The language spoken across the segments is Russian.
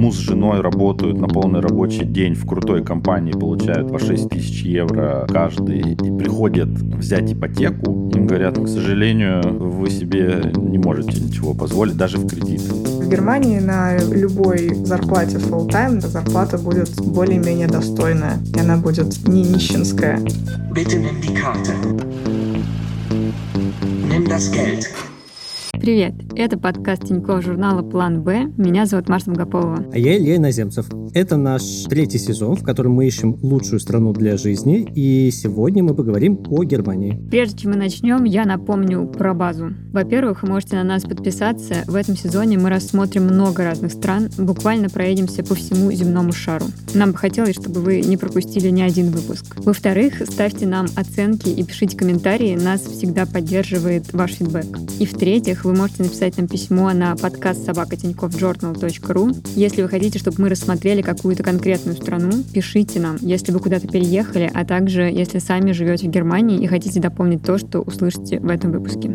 муж с женой работают на полный рабочий день в крутой компании, получают по 6 тысяч евро каждый, и приходят взять ипотеку, им говорят, к сожалению, вы себе не можете ничего позволить, даже в кредит. В Германии на любой зарплате full time зарплата будет более-менее достойная, и она будет не нищенская. Bitte nimm die Karte. Nimm das Geld. Привет! Это подкаст Тинькофф журнала «План Б». Меня зовут Марта Мгапова. А я Илья Иноземцев. Это наш третий сезон, в котором мы ищем лучшую страну для жизни, и сегодня мы поговорим о Германии. Прежде чем мы начнем, я напомню про базу. Во-первых, вы можете на нас подписаться. В этом сезоне мы рассмотрим много разных стран, буквально проедемся по всему земному шару. Нам бы хотелось, чтобы вы не пропустили ни один выпуск. Во-вторых, ставьте нам оценки и пишите комментарии, нас всегда поддерживает ваш фидбэк. И в-третьих, вы можете написать нам письмо на подкаст собакатиньковjournal.ru. Если вы хотите, чтобы мы рассмотрели какую-то конкретную страну, пишите нам, если вы куда-то переехали, а также если сами живете в Германии и хотите дополнить то, что услышите в этом выпуске.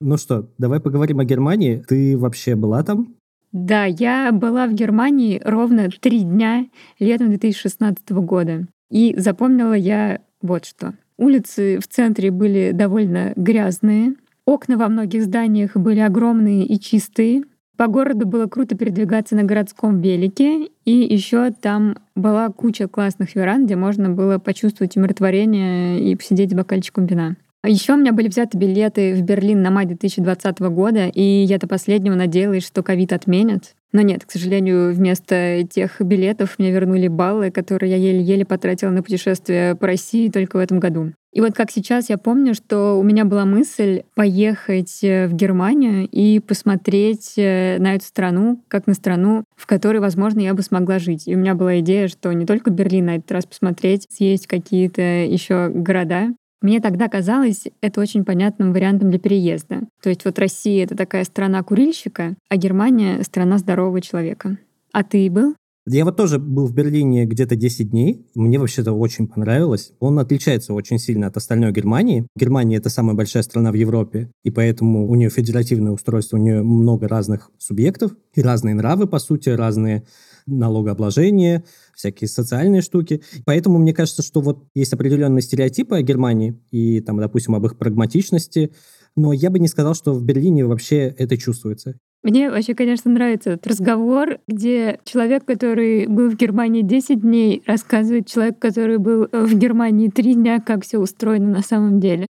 Ну что, давай поговорим о Германии. Ты вообще была там? Да, я была в Германии ровно три дня летом 2016 года. И запомнила я вот что. Улицы в центре были довольно грязные, Окна во многих зданиях были огромные и чистые. По городу было круто передвигаться на городском велике, и еще там была куча классных веранд, где можно было почувствовать умиротворение и посидеть с бокальчиком вина. Еще у меня были взяты билеты в Берлин на май 2020 года, и я до последнего надеялась, что ковид отменят. Но нет, к сожалению, вместо тех билетов мне вернули баллы, которые я еле-еле потратила на путешествие по России только в этом году. И вот как сейчас я помню, что у меня была мысль поехать э, в Германию и посмотреть э, на эту страну, как на страну, в которой, возможно, я бы смогла жить. И у меня была идея, что не только Берлин на этот раз посмотреть, съесть какие-то еще города, мне тогда казалось это очень понятным вариантом для переезда. То есть вот Россия — это такая страна курильщика, а Германия — страна здорового человека. А ты был? Я вот тоже был в Берлине где-то 10 дней. Мне вообще-то очень понравилось. Он отличается очень сильно от остальной Германии. Германия — это самая большая страна в Европе, и поэтому у нее федеративное устройство, у нее много разных субъектов и разные нравы, по сути, разные налогообложения, всякие социальные штуки. Поэтому мне кажется, что вот есть определенные стереотипы о Германии и, там, допустим, об их прагматичности, но я бы не сказал, что в Берлине вообще это чувствуется. Мне вообще, конечно, нравится этот разговор, где человек, который был в Германии 10 дней, рассказывает человек, который был в Германии 3 дня, как все устроено на самом деле.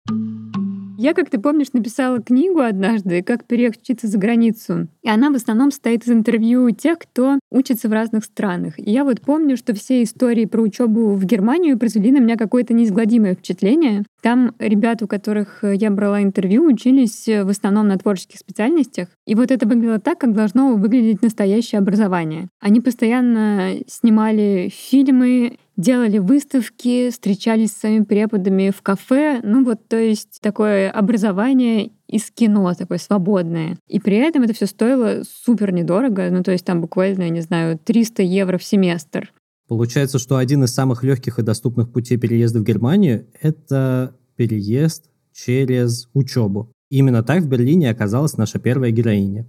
Я, как ты помнишь, написала книгу однажды «Как переехать учиться за границу». И она в основном состоит из интервью тех, кто учится в разных странах. И я вот помню, что все истории про учебу в Германию произвели на меня какое-то неизгладимое впечатление. Там ребята, у которых я брала интервью, учились в основном на творческих специальностях. И вот это выглядело так, как должно выглядеть настоящее образование. Они постоянно снимали фильмы, делали выставки, встречались с своими преподами в кафе. Ну вот, то есть такое образование из кино, такое свободное. И при этом это все стоило супер недорого. Ну то есть там буквально, я не знаю, 300 евро в семестр. Получается, что один из самых легких и доступных путей переезда в Германию — это переезд через учебу. Именно так в Берлине оказалась наша первая героиня.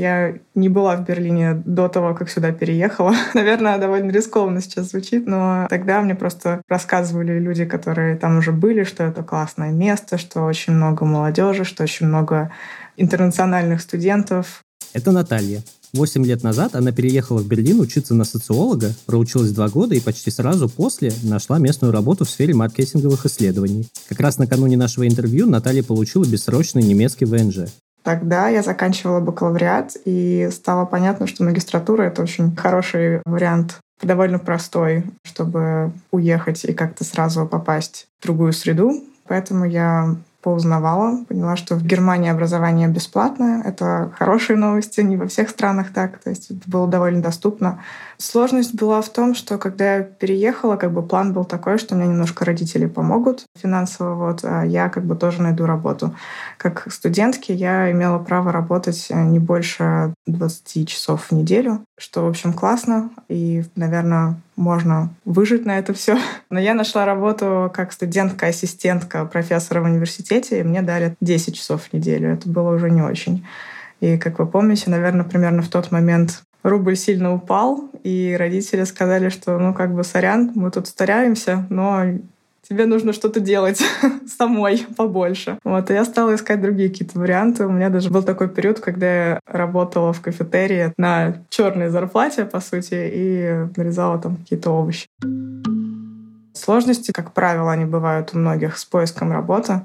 Я не была в Берлине до того, как сюда переехала. Наверное, довольно рискованно сейчас звучит, но тогда мне просто рассказывали люди, которые там уже были, что это классное место, что очень много молодежи, что очень много интернациональных студентов. Это Наталья. Восемь лет назад она переехала в Берлин учиться на социолога, проучилась два года и почти сразу после нашла местную работу в сфере маркетинговых исследований. Как раз накануне нашего интервью Наталья получила бессрочный немецкий ВНЖ. Тогда я заканчивала бакалавриат, и стало понятно, что магистратура — это очень хороший вариант, довольно простой, чтобы уехать и как-то сразу попасть в другую среду. Поэтому я поузнавала, поняла, что в Германии образование бесплатное. Это хорошие новости, не во всех странах так. То есть это было довольно доступно. Сложность была в том, что когда я переехала, как бы план был такой, что мне немножко родители помогут финансово, вот, а я как бы тоже найду работу. Как студентки я имела право работать э, не больше 20 часов в неделю, что, в общем, классно. И, наверное, можно выжить на это все. Но я нашла работу как студентка-ассистентка профессора в университете, и мне дали 10 часов в неделю. Это было уже не очень. И, как вы помните, наверное, примерно в тот момент рубль сильно упал, и родители сказали, что, ну, как бы, сорян, мы тут стараемся, но тебе нужно что-то делать самой побольше. Вот, и я стала искать другие какие-то варианты. У меня даже был такой период, когда я работала в кафетерии на черной зарплате, по сути, и нарезала там какие-то овощи. Сложности, как правило, они бывают у многих с поиском работы.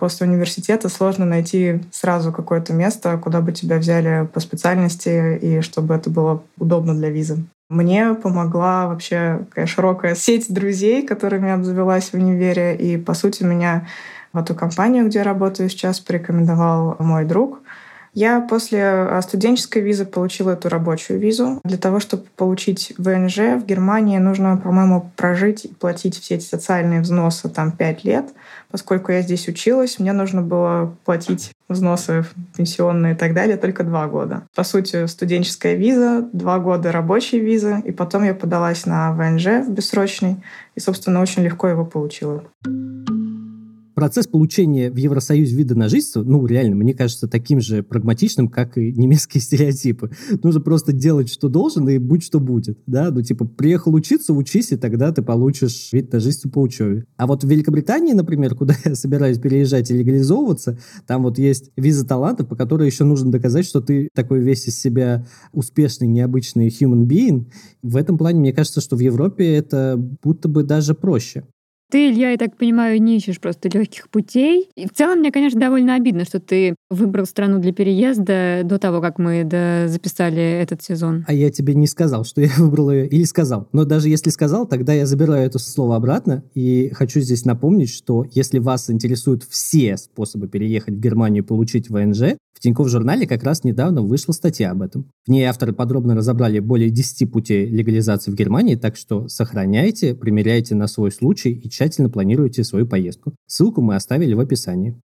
После университета сложно найти сразу какое-то место, куда бы тебя взяли по специальности и чтобы это было удобно для визы. Мне помогла вообще такая широкая сеть друзей, которыми обзавелась в универе. И, по сути, меня в эту компанию, где я работаю сейчас, порекомендовал мой друг — я после а, студенческой визы получила эту рабочую визу. Для того, чтобы получить ВНЖ в Германии, нужно, по-моему, прожить и платить все эти социальные взносы там 5 лет. Поскольку я здесь училась, мне нужно было платить взносы пенсионные и так далее только два года. По сути, студенческая виза, два года рабочей визы, и потом я подалась на ВНЖ в бессрочный, и, собственно, очень легко его получила процесс получения в Евросоюзе вида на жительство, ну, реально, мне кажется, таким же прагматичным, как и немецкие стереотипы. Нужно просто делать, что должен, и будь что будет, да, ну, типа, приехал учиться, учись, и тогда ты получишь вид на жительство по учебе. А вот в Великобритании, например, куда я собираюсь переезжать и легализовываться, там вот есть виза талантов, по которой еще нужно доказать, что ты такой весь из себя успешный, необычный human being. В этом плане, мне кажется, что в Европе это будто бы даже проще. Ты, Илья, я так понимаю, не ищешь просто легких путей. И в целом, мне, конечно, довольно обидно, что ты выбрал страну для переезда до того, как мы записали этот сезон. А я тебе не сказал, что я выбрал ее, или сказал. Но даже если сказал, тогда я забираю это слово обратно. И хочу здесь напомнить, что если вас интересуют все способы переехать в Германию и получить ВНЖ, в Тинькофф журнале как раз недавно вышла статья об этом. В ней авторы подробно разобрали более 10 путей легализации в Германии, так что сохраняйте, примеряйте на свой случай и тщательно планируйте свою поездку. Ссылку мы оставили в описании.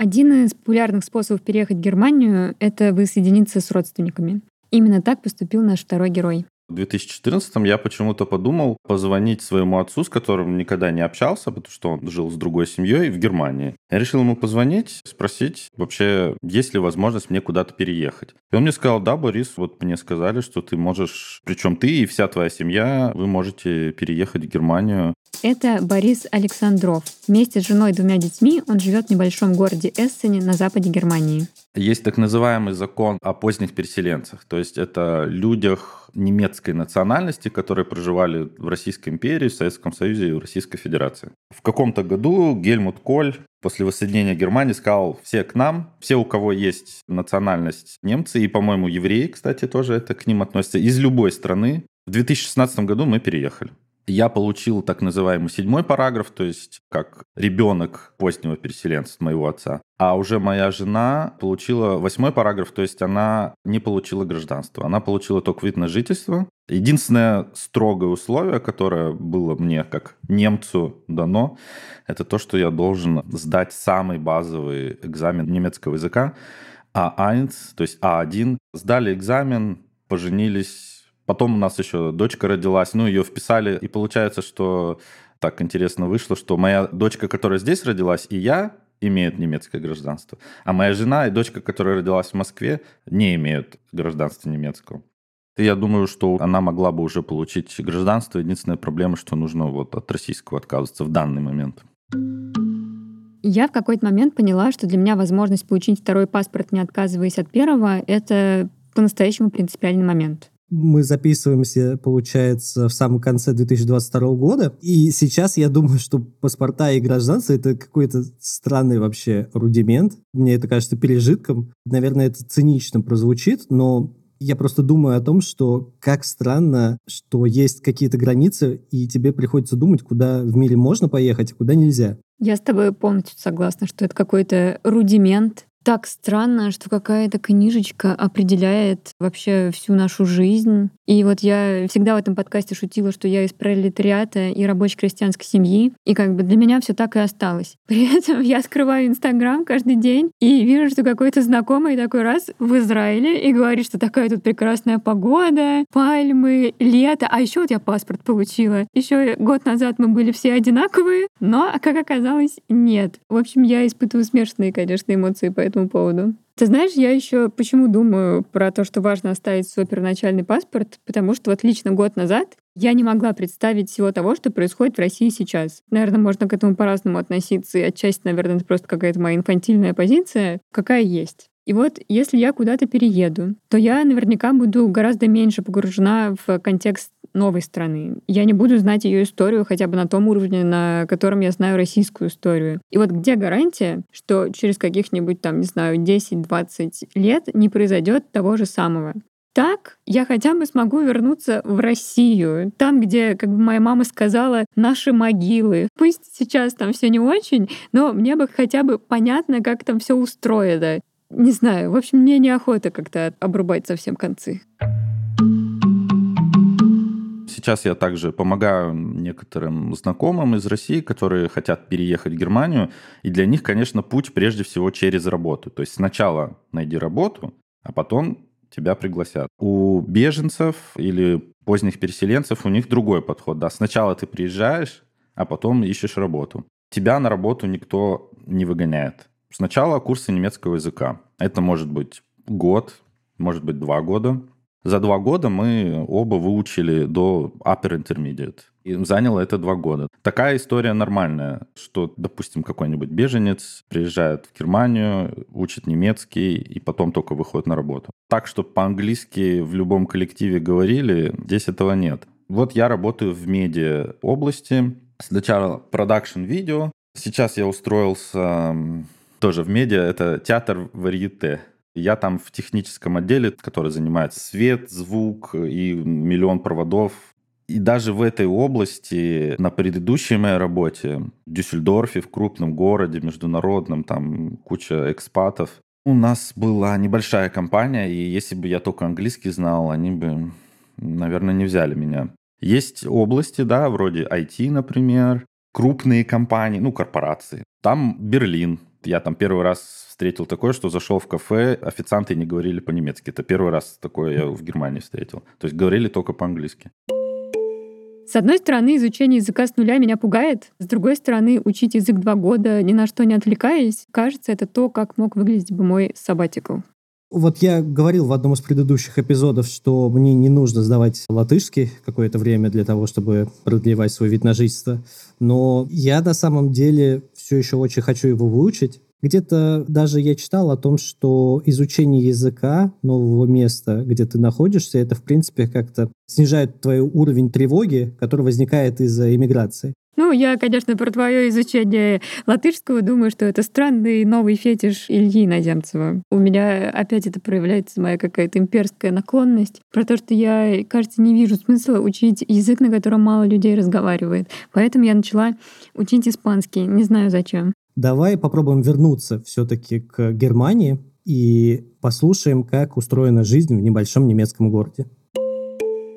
Один из популярных способов переехать в Германию — это воссоединиться с родственниками. Именно так поступил наш второй герой. В 2014 я почему-то подумал позвонить своему отцу, с которым никогда не общался, потому что он жил с другой семьей в Германии. Я решил ему позвонить, спросить вообще, есть ли возможность мне куда-то переехать. И он мне сказал, да, Борис, вот мне сказали, что ты можешь, причем ты и вся твоя семья, вы можете переехать в Германию. Это Борис Александров. Вместе с женой и двумя детьми он живет в небольшом городе Эссене на западе Германии. Есть так называемый закон о поздних переселенцах. То есть это людях немецкой национальности, которые проживали в Российской империи, в Советском Союзе и в Российской Федерации. В каком-то году Гельмут Коль после воссоединения Германии сказал, все к нам, все, у кого есть национальность немцы, и, по-моему, евреи, кстати, тоже это к ним относятся, из любой страны. В 2016 году мы переехали я получил так называемый седьмой параграф, то есть как ребенок позднего переселенца моего отца. А уже моя жена получила восьмой параграф, то есть она не получила гражданство. Она получила только вид на жительство. Единственное строгое условие, которое было мне как немцу дано, это то, что я должен сдать самый базовый экзамен немецкого языка А1, то есть А1. Сдали экзамен, поженились Потом у нас еще дочка родилась, ну, ее вписали, и получается, что так интересно вышло, что моя дочка, которая здесь родилась, и я имеют немецкое гражданство, а моя жена и дочка, которая родилась в Москве, не имеют гражданства немецкого. И я думаю, что она могла бы уже получить гражданство. Единственная проблема, что нужно вот от российского отказываться в данный момент. Я в какой-то момент поняла, что для меня возможность получить второй паспорт, не отказываясь от первого, это по-настоящему принципиальный момент мы записываемся, получается, в самом конце 2022 года. И сейчас я думаю, что паспорта и гражданство — это какой-то странный вообще рудимент. Мне это кажется пережитком. Наверное, это цинично прозвучит, но я просто думаю о том, что как странно, что есть какие-то границы, и тебе приходится думать, куда в мире можно поехать, а куда нельзя. Я с тобой полностью согласна, что это какой-то рудимент, так странно, что какая-то книжечка определяет вообще всю нашу жизнь. И вот я всегда в этом подкасте шутила, что я из пролетариата и рабочей крестьянской семьи. И как бы для меня все так и осталось. При этом я открываю Инстаграм каждый день и вижу, что какой-то знакомый такой раз в Израиле и говорит, что такая тут прекрасная погода, пальмы, лето. А еще вот я паспорт получила. Еще год назад мы были все одинаковые, но, как оказалось, нет. В общем, я испытываю смешанные, конечно, эмоции по этому поводу. Ты знаешь, я еще почему думаю про то, что важно оставить свой первоначальный паспорт, потому что вот лично год назад я не могла представить всего того, что происходит в России сейчас. Наверное, можно к этому по-разному относиться, и отчасти, наверное, это просто какая-то моя инфантильная позиция, какая есть. И вот если я куда-то перееду, то я наверняка буду гораздо меньше погружена в контекст новой страны. Я не буду знать ее историю хотя бы на том уровне, на котором я знаю российскую историю. И вот где гарантия, что через каких-нибудь там, не знаю, 10-20 лет не произойдет того же самого? Так я хотя бы смогу вернуться в Россию, там, где, как бы моя мама сказала, наши могилы. Пусть сейчас там все не очень, но мне бы хотя бы понятно, как там все устроено. Не знаю, в общем, мне неохота как-то обрубать совсем концы. Сейчас я также помогаю некоторым знакомым из России, которые хотят переехать в Германию. И для них, конечно, путь прежде всего через работу. То есть сначала найди работу, а потом тебя пригласят. У беженцев или поздних переселенцев у них другой подход. Да, сначала ты приезжаешь, а потом ищешь работу. Тебя на работу никто не выгоняет. Сначала курсы немецкого языка. Это может быть год, может быть два года. За два года мы оба выучили до upper intermediate. И заняло это два года. Такая история нормальная, что, допустим, какой-нибудь беженец приезжает в Германию, учит немецкий и потом только выходит на работу. Так, что по-английски в любом коллективе говорили, здесь этого нет. Вот я работаю в медиа области. Сначала продакшн видео. Сейчас я устроился тоже в медиа. Это театр варьете. Я там в техническом отделе, который занимает свет, звук и миллион проводов. И даже в этой области на предыдущей моей работе в Дюссельдорфе, в крупном городе, международном, там куча экспатов, у нас была небольшая компания, и если бы я только английский знал, они бы, наверное, не взяли меня. Есть области, да, вроде IT, например, крупные компании, ну, корпорации. Там Берлин. Я там первый раз встретил такое, что зашел в кафе, официанты не говорили по-немецки. Это первый раз такое я в Германии встретил. То есть говорили только по-английски. С одной стороны, изучение языка с нуля меня пугает. С другой стороны, учить язык два года, ни на что не отвлекаясь, кажется, это то, как мог выглядеть бы мой сабатикл. Вот я говорил в одном из предыдущих эпизодов, что мне не нужно сдавать латышский какое-то время для того, чтобы продлевать свой вид на жительство. Но я на самом деле все еще очень хочу его выучить. Где-то даже я читал о том, что изучение языка нового места, где ты находишься, это, в принципе, как-то снижает твой уровень тревоги, который возникает из-за иммиграции. Ну, я, конечно, про твое изучение латышского думаю, что это странный новый фетиш Ильи Наземцева. У меня опять это проявляется моя какая-то имперская наклонность про то, что я, кажется, не вижу смысла учить язык, на котором мало людей разговаривает. Поэтому я начала учить испанский. Не знаю зачем. Давай попробуем вернуться все-таки к Германии и послушаем, как устроена жизнь в небольшом немецком городе.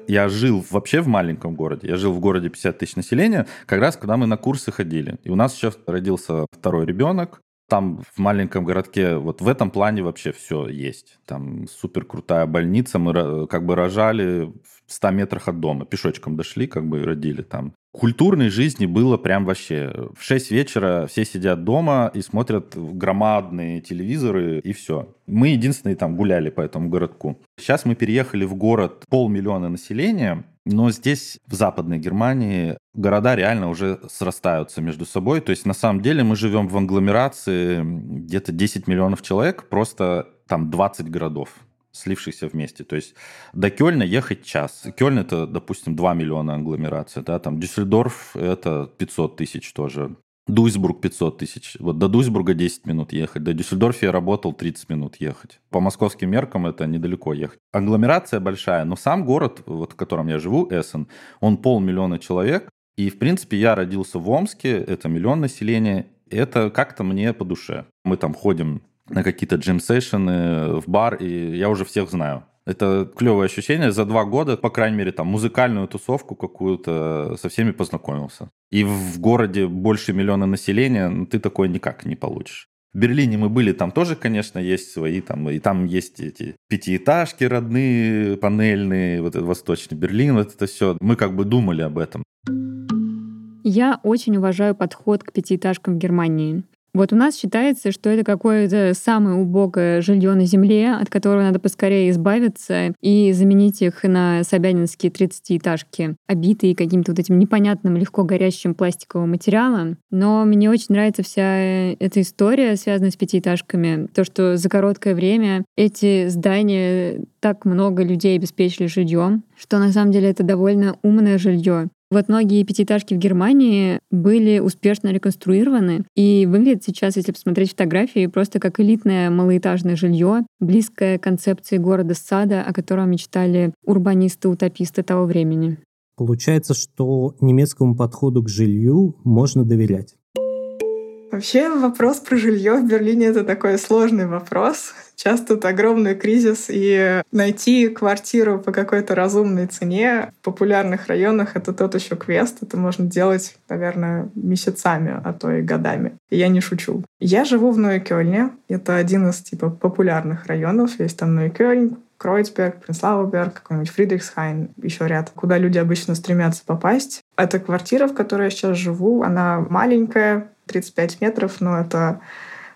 Я жил вообще в маленьком городе. Я жил в городе 50 тысяч населения, как раз когда мы на курсы ходили. И у нас сейчас родился второй ребенок. Там в маленьком городке вот в этом плане вообще все есть. Там супер крутая больница. Мы как бы рожали в 100 метрах от дома. Пешочком дошли, как бы и родили там культурной жизни было прям вообще. В 6 вечера все сидят дома и смотрят громадные телевизоры, и все. Мы единственные там гуляли по этому городку. Сейчас мы переехали в город полмиллиона населения, но здесь, в Западной Германии, города реально уже срастаются между собой. То есть, на самом деле, мы живем в англомерации где-то 10 миллионов человек, просто там 20 городов слившихся вместе. То есть до Кёльна ехать час. Кёльн это, допустим, 2 миллиона англомерация, да, там Дюссельдорф это 500 тысяч тоже. Дуйсбург 500 тысяч. Вот до Дуйсбурга 10 минут ехать. До Дюссельдорфа я работал 30 минут ехать. По московским меркам это недалеко ехать. Агломерация большая, но сам город, вот в котором я живу, Эссен, он полмиллиона человек. И, в принципе, я родился в Омске, это миллион населения. Это как-то мне по душе. Мы там ходим на какие-то джем-сейшены в бар, и я уже всех знаю. Это клевое ощущение. За два года, по крайней мере, там музыкальную тусовку какую-то со всеми познакомился. И в городе больше миллиона населения ну, ты такое никак не получишь. В Берлине мы были, там тоже, конечно, есть свои, там, и там есть эти пятиэтажки родные, панельные, вот этот восточный Берлин, вот это все. Мы как бы думали об этом. Я очень уважаю подход к пятиэтажкам в Германии. Вот у нас считается, что это какое-то самое убогое жилье на земле, от которого надо поскорее избавиться и заменить их на собянинские 30-этажки, обитые каким-то вот этим непонятным, легко горящим пластиковым материалом. Но мне очень нравится вся эта история, связанная с пятиэтажками. То, что за короткое время эти здания так много людей обеспечили жильем, что на самом деле это довольно умное жилье. Вот многие пятиэтажки в Германии были успешно реконструированы и выглядят сейчас, если посмотреть фотографии, просто как элитное малоэтажное жилье, близкое концепции города-сада, о котором мечтали урбанисты-утописты того времени. Получается, что немецкому подходу к жилью можно доверять. Вообще вопрос про жилье в Берлине это такой сложный вопрос. Сейчас тут огромный кризис, и найти квартиру по какой-то разумной цене в популярных районах — это тот еще квест. Это можно делать, наверное, месяцами, а то и годами. И я не шучу. Я живу в Нойкёльне. Это один из типа популярных районов. Есть там Нойкёльн, Кройцберг, Принслауберг, какой-нибудь Фридрихсхайн, еще ряд, куда люди обычно стремятся попасть. Эта квартира, в которой я сейчас живу, она маленькая, 35 метров, но это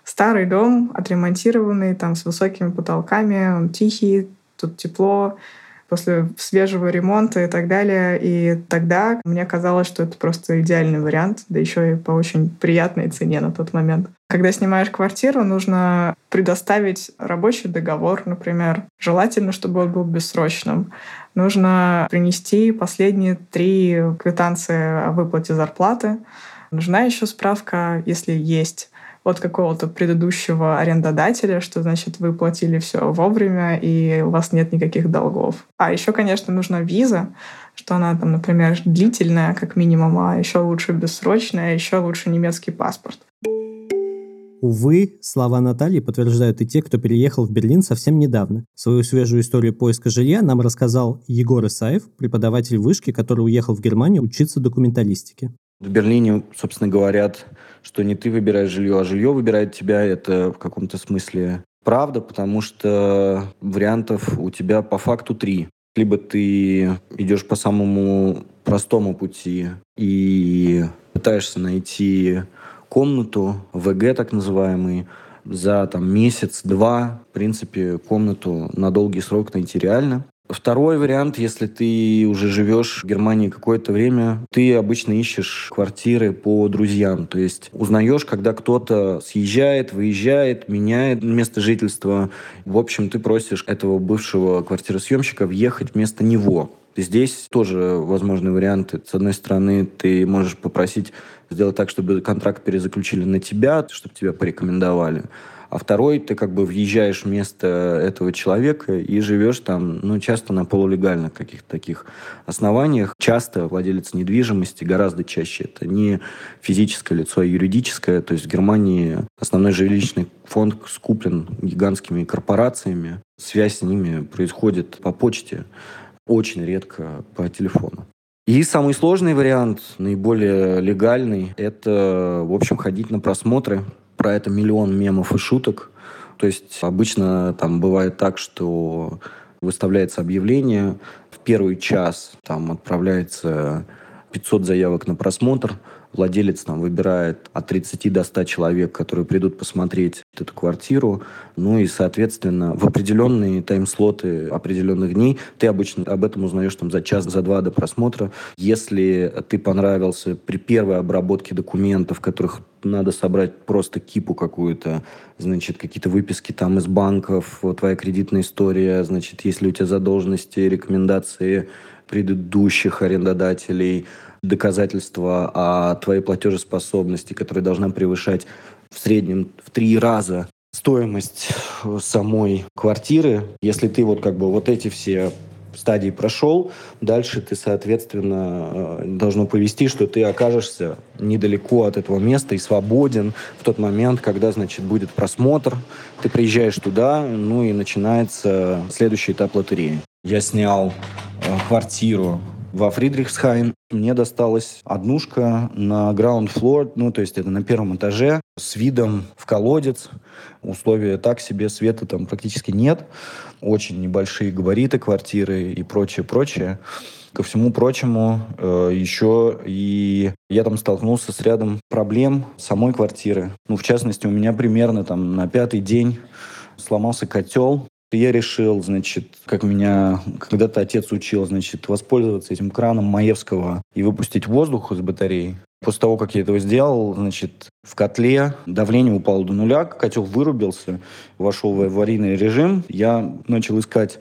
старый дом, отремонтированный, там с высокими потолками, он тихий, тут тепло, после свежего ремонта и так далее. И тогда мне казалось, что это просто идеальный вариант, да еще и по очень приятной цене на тот момент. Когда снимаешь квартиру, нужно предоставить рабочий договор, например. Желательно, чтобы он был бессрочным. Нужно принести последние три квитанции о выплате зарплаты. Нужна еще справка, если есть, от какого-то предыдущего арендодателя, что значит вы платили все вовремя и у вас нет никаких долгов. А еще, конечно, нужна виза, что она там, например, длительная, как минимум, а еще лучше бессрочная, а еще лучше немецкий паспорт. Увы, слова Натальи подтверждают и те, кто переехал в Берлин совсем недавно. Свою свежую историю поиска жилья нам рассказал Егор Исаев, преподаватель вышки, который уехал в Германию учиться документалистике. В Берлине, собственно, говорят, что не ты выбираешь жилье, а жилье выбирает тебя. Это в каком-то смысле правда, потому что вариантов у тебя по факту три. Либо ты идешь по самому простому пути и пытаешься найти комнату, ВГ так называемый, за там, месяц-два, в принципе, комнату на долгий срок найти реально. Второй вариант, если ты уже живешь в Германии какое-то время, ты обычно ищешь квартиры по друзьям. То есть узнаешь, когда кто-то съезжает, выезжает, меняет место жительства. В общем, ты просишь этого бывшего квартиросъемщика въехать вместо него. Здесь тоже возможны варианты. С одной стороны, ты можешь попросить сделать так, чтобы контракт перезаключили на тебя, чтобы тебя порекомендовали а второй ты как бы въезжаешь вместо этого человека и живешь там, ну, часто на полулегальных каких-то таких основаниях. Часто владелец недвижимости, гораздо чаще это не физическое лицо, а юридическое. То есть в Германии основной жилищный фонд скуплен гигантскими корпорациями. Связь с ними происходит по почте, очень редко по телефону. И самый сложный вариант, наиболее легальный, это, в общем, ходить на просмотры про это миллион мемов и шуток. То есть обычно там бывает так, что выставляется объявление, в первый час там отправляется 500 заявок на просмотр, владелец там выбирает от 30 до 100 человек, которые придут посмотреть эту квартиру. Ну и, соответственно, в определенные тайм-слоты определенных дней ты обычно об этом узнаешь там за час, за два до просмотра. Если ты понравился при первой обработке документов, которых надо собрать просто кипу какую-то, значит, какие-то выписки там из банков, твоя кредитная история, значит, если у тебя задолженности, рекомендации предыдущих арендодателей, доказательства о твоей платежеспособности, которая должна превышать в среднем в три раза стоимость самой квартиры. Если ты вот как бы вот эти все стадии прошел, дальше ты, соответственно, э, должно повести, что ты окажешься недалеко от этого места и свободен в тот момент, когда, значит, будет просмотр. Ты приезжаешь туда, ну и начинается следующий этап лотереи. Я снял э, квартиру во Фридрихсхайн. Мне досталась однушка на ground floor, ну, то есть это на первом этаже, с видом в колодец. Условия так себе, света там практически нет. Очень небольшие габариты квартиры и прочее, прочее. Ко всему прочему, э, еще и я там столкнулся с рядом проблем самой квартиры. Ну, в частности, у меня примерно там на пятый день сломался котел, я решил, значит, как меня когда-то отец учил, значит, воспользоваться этим краном Маевского и выпустить воздух из батареи. После того, как я этого сделал, значит, в котле давление упало до нуля, котел вырубился, вошел в аварийный режим. Я начал искать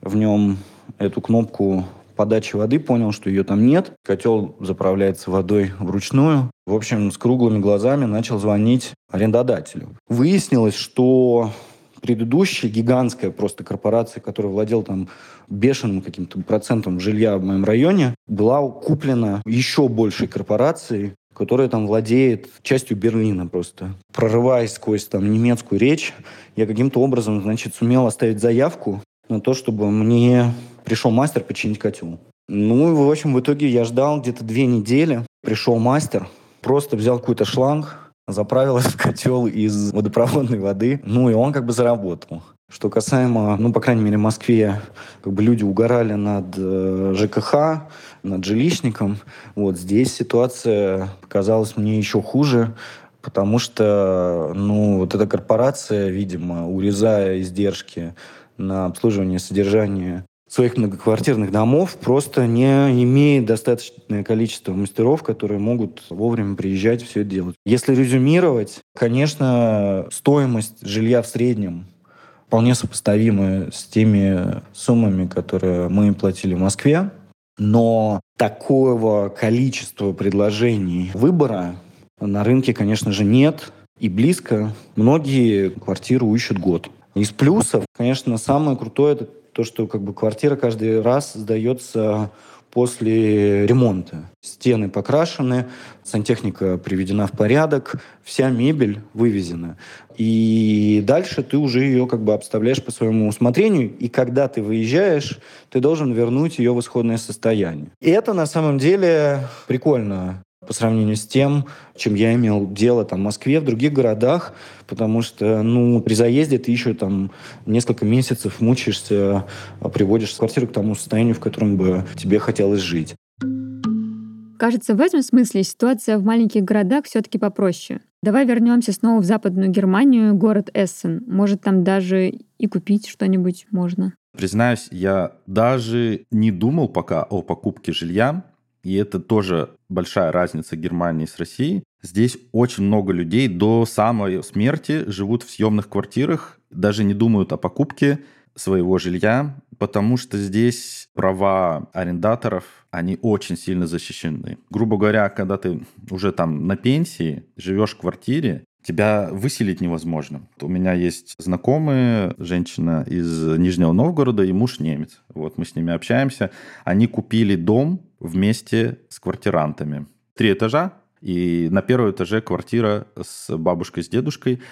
в нем эту кнопку подачи воды, понял, что ее там нет. Котел заправляется водой вручную. В общем, с круглыми глазами начал звонить арендодателю. Выяснилось, что предыдущая гигантская просто корпорация, которая владела там бешеным каким-то процентом жилья в моем районе, была куплена еще большей корпорацией, которая там владеет частью Берлина просто. Прорываясь сквозь там немецкую речь, я каким-то образом, значит, сумел оставить заявку на то, чтобы мне пришел мастер починить котел. Ну, в общем, в итоге я ждал где-то две недели. Пришел мастер, просто взял какой-то шланг, заправил этот котел из водопроводной воды, ну и он как бы заработал. Что касаемо, ну, по крайней мере, в Москве как бы люди угорали над э, ЖКХ, над жилищником. Вот здесь ситуация показалась мне еще хуже, потому что, ну, вот эта корпорация, видимо, урезая издержки на обслуживание содержание своих многоквартирных домов просто не имеет достаточное количество мастеров, которые могут вовремя приезжать все это делать. Если резюмировать, конечно, стоимость жилья в среднем вполне сопоставимы с теми суммами, которые мы платили в Москве, но такого количества предложений выбора на рынке, конечно же, нет. И близко многие квартиру ищут год. Из плюсов, конечно, самое крутое это то, что как бы квартира каждый раз сдается после ремонта. Стены покрашены, сантехника приведена в порядок, вся мебель вывезена. И дальше ты уже ее как бы обставляешь по своему усмотрению, и когда ты выезжаешь, ты должен вернуть ее в исходное состояние. И это на самом деле прикольно по сравнению с тем, чем я имел дело там, в Москве, в других городах, потому что ну, при заезде ты еще там несколько месяцев мучаешься, а приводишь квартиру к тому состоянию, в котором бы тебе хотелось жить. Кажется, в этом смысле ситуация в маленьких городах все-таки попроще. Давай вернемся снова в Западную Германию, город Эссен. Может, там даже и купить что-нибудь можно. Признаюсь, я даже не думал пока о покупке жилья, и это тоже большая разница Германии с Россией. Здесь очень много людей до самой смерти живут в съемных квартирах, даже не думают о покупке своего жилья, потому что здесь права арендаторов, они очень сильно защищены. Грубо говоря, когда ты уже там на пенсии, живешь в квартире, тебя выселить невозможно. У меня есть знакомые, женщина из Нижнего Новгорода и муж немец. Вот мы с ними общаемся. Они купили дом вместе с квартирантами. Три этажа, и на первом этаже квартира с бабушкой, с дедушкой.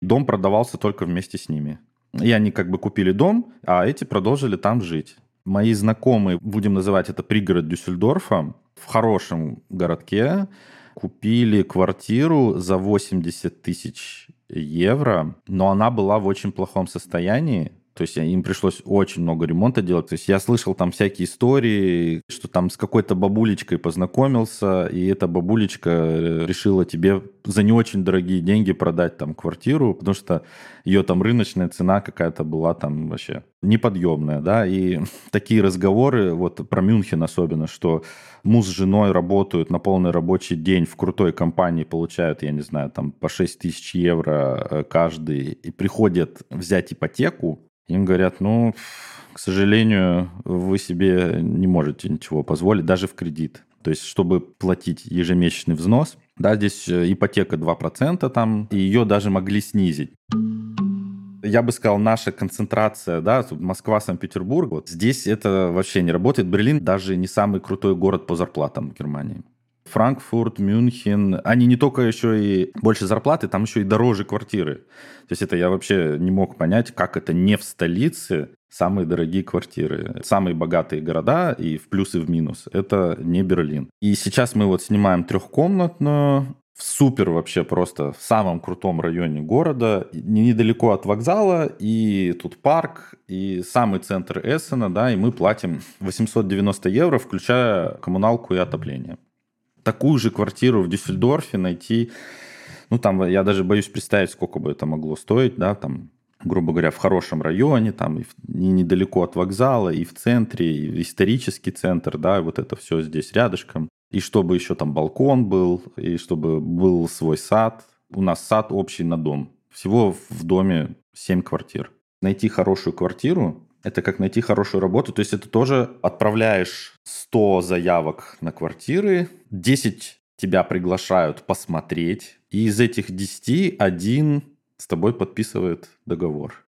Дом продавался только вместе с ними. И они как бы купили дом, а эти продолжили там жить. Мои знакомые, будем называть это пригород Дюссельдорфа, в хорошем городке, купили квартиру за 80 тысяч евро, но она была в очень плохом состоянии. То есть им пришлось очень много ремонта делать. То есть я слышал там всякие истории, что там с какой-то бабулечкой познакомился, и эта бабулечка э, решила тебе за не очень дорогие деньги продать там квартиру, потому что ее там рыночная цена какая-то была там вообще неподъемная, да, и такие разговоры, вот про Мюнхен особенно, что муж с женой работают на полный рабочий день в крутой компании, получают, я не знаю, там по 6 тысяч евро э, каждый, и приходят взять ипотеку, им говорят, ну, к сожалению, вы себе не можете ничего позволить, даже в кредит. То есть, чтобы платить ежемесячный взнос, да, здесь э, ипотека 2% там, и ее даже могли снизить. Я бы сказал, наша концентрация, да, Москва, Санкт-Петербург, вот здесь это вообще не работает. Берлин даже не самый крутой город по зарплатам в Германии. Франкфурт, Мюнхен, они не только еще и больше зарплаты, там еще и дороже квартиры. То есть это я вообще не мог понять, как это не в столице самые дорогие квартиры. Самые богатые города и в плюс и в минус. Это не Берлин. И сейчас мы вот снимаем трехкомнатную, в супер вообще просто в самом крутом районе города, недалеко от вокзала, и тут парк, и самый центр Эссена, да, и мы платим 890 евро, включая коммуналку и отопление. Такую же квартиру в Дюссельдорфе найти, ну там я даже боюсь представить, сколько бы это могло стоить, да, там грубо говоря, в хорошем районе, там и, и недалеко от вокзала, и в центре, и исторический центр, да, и вот это все здесь рядышком и чтобы еще там балкон был, и чтобы был свой сад. У нас сад общий на дом. Всего в доме 7 квартир. Найти хорошую квартиру – это как найти хорошую работу. То есть это тоже отправляешь 100 заявок на квартиры, 10 тебя приглашают посмотреть, и из этих 10 один с тобой подписывает договор.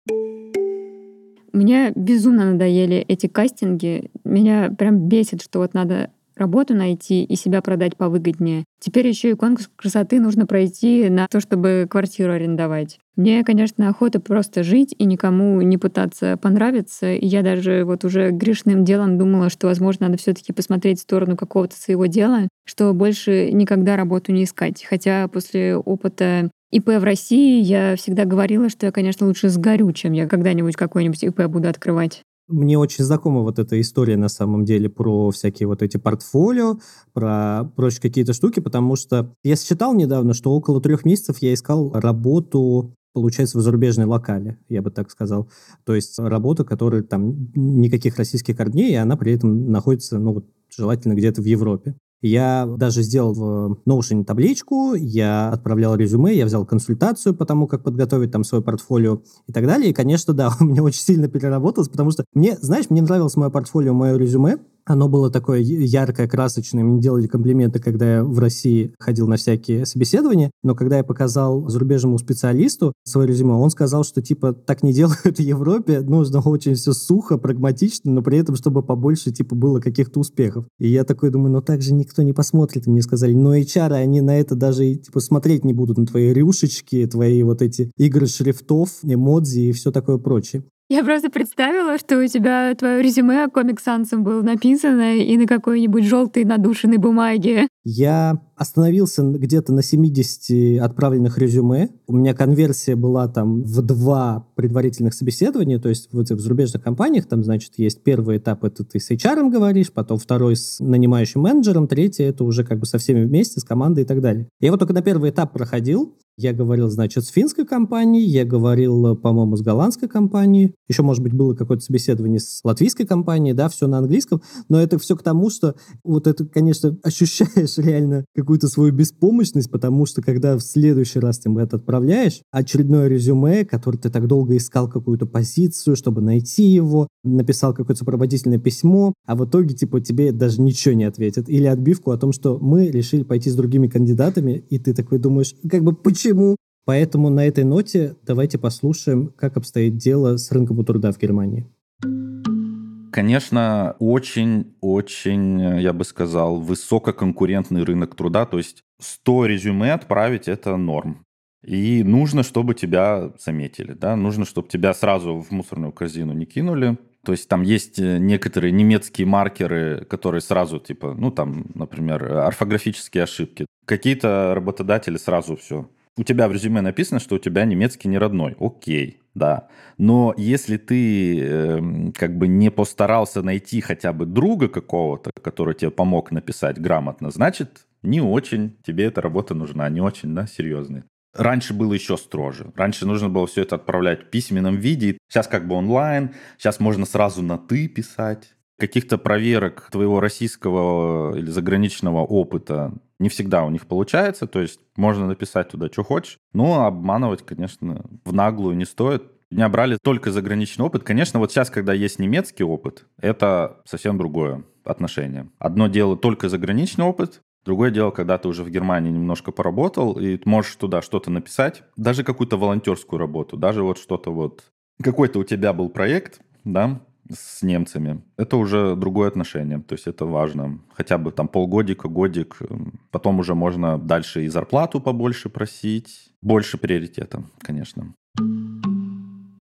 Мне безумно надоели эти кастинги. Меня прям бесит, что вот надо работу найти и себя продать повыгоднее. Теперь еще и конкурс красоты нужно пройти на то, чтобы квартиру арендовать. Мне, конечно, охота просто жить и никому не пытаться понравиться. И я даже вот уже грешным делом думала, что, возможно, надо все таки посмотреть в сторону какого-то своего дела, что больше никогда работу не искать. Хотя после опыта ИП в России я всегда говорила, что я, конечно, лучше сгорю, чем я когда-нибудь какой-нибудь ИП буду открывать. Мне очень знакома вот эта история на самом деле про всякие вот эти портфолио, про прочие какие-то штуки, потому что я считал недавно, что около трех месяцев я искал работу получается, в зарубежной локале, я бы так сказал. То есть работа, которая там никаких российских корней, и она при этом находится, ну, желательно где-то в Европе. Я даже сделал в Notion табличку, я отправлял резюме, я взял консультацию по тому, как подготовить там свое портфолио и так далее. И, конечно, да, у меня очень сильно переработалось, потому что мне, знаешь, мне нравилось мое портфолио, мое резюме, оно было такое яркое, красочное. Мне делали комплименты, когда я в России ходил на всякие собеседования. Но когда я показал зарубежному специалисту свое резюме, он сказал, что типа так не делают в Европе. Нужно очень все сухо, прагматично, но при этом, чтобы побольше типа было каких-то успехов. И я такой думаю, ну так же никто не посмотрит. Мне сказали, но HR, они на это даже типа смотреть не будут, на твои рюшечки, твои вот эти игры шрифтов, эмодзи и все такое прочее. Я просто представила, что у тебя твое резюме Comic Sans было написано и на какой-нибудь желтой надушенной бумаге. Я остановился где-то на 70 отправленных резюме. У меня конверсия была там в два предварительных собеседования, то есть в этих зарубежных компаниях там, значит, есть первый этап, это ты с HR говоришь, потом второй с нанимающим менеджером, третий это уже как бы со всеми вместе, с командой и так далее. Я вот только на первый этап проходил, я говорил, значит, с финской компанией, я говорил, по-моему, с голландской компанией. Еще, может быть, было какое-то собеседование с латвийской компанией, да, все на английском. Но это все к тому, что вот это, конечно, ощущаешь реально какую-то свою беспомощность, потому что когда в следующий раз ты это отправляешь, очередное резюме, которое ты так долго искал какую-то позицию, чтобы найти его, написал какое-то сопроводительное письмо, а в итоге, типа, тебе даже ничего не ответят. Или отбивку о том, что мы решили пойти с другими кандидатами, и ты такой думаешь, как бы, почему почему. Поэтому на этой ноте давайте послушаем, как обстоит дело с рынком труда в Германии. Конечно, очень-очень, я бы сказал, высококонкурентный рынок труда. То есть 100 резюме отправить – это норм. И нужно, чтобы тебя заметили, да, нужно, чтобы тебя сразу в мусорную корзину не кинули. То есть там есть э, некоторые немецкие маркеры, которые сразу, типа, ну там, например, орфографические ошибки. Какие-то работодатели сразу все у тебя в резюме написано, что у тебя немецкий не родной. Окей, да. Но если ты э, как бы не постарался найти хотя бы друга какого-то, который тебе помог написать грамотно, значит, не очень тебе эта работа нужна, не очень, да, серьезный. Раньше было еще строже. Раньше нужно было все это отправлять в письменном виде. Сейчас как бы онлайн. Сейчас можно сразу на «ты» писать каких-то проверок твоего российского или заграничного опыта не всегда у них получается, то есть можно написать туда, что хочешь, но обманывать, конечно, в наглую не стоит. Меня брали только заграничный опыт. Конечно, вот сейчас, когда есть немецкий опыт, это совсем другое отношение. Одно дело только заграничный опыт, Другое дело, когда ты уже в Германии немножко поработал, и можешь туда что-то написать, даже какую-то волонтерскую работу, даже вот что-то вот... Какой-то у тебя был проект, да, с немцами, это уже другое отношение. То есть это важно. Хотя бы там полгодика, годик. Потом уже можно дальше и зарплату побольше просить. Больше приоритета, конечно.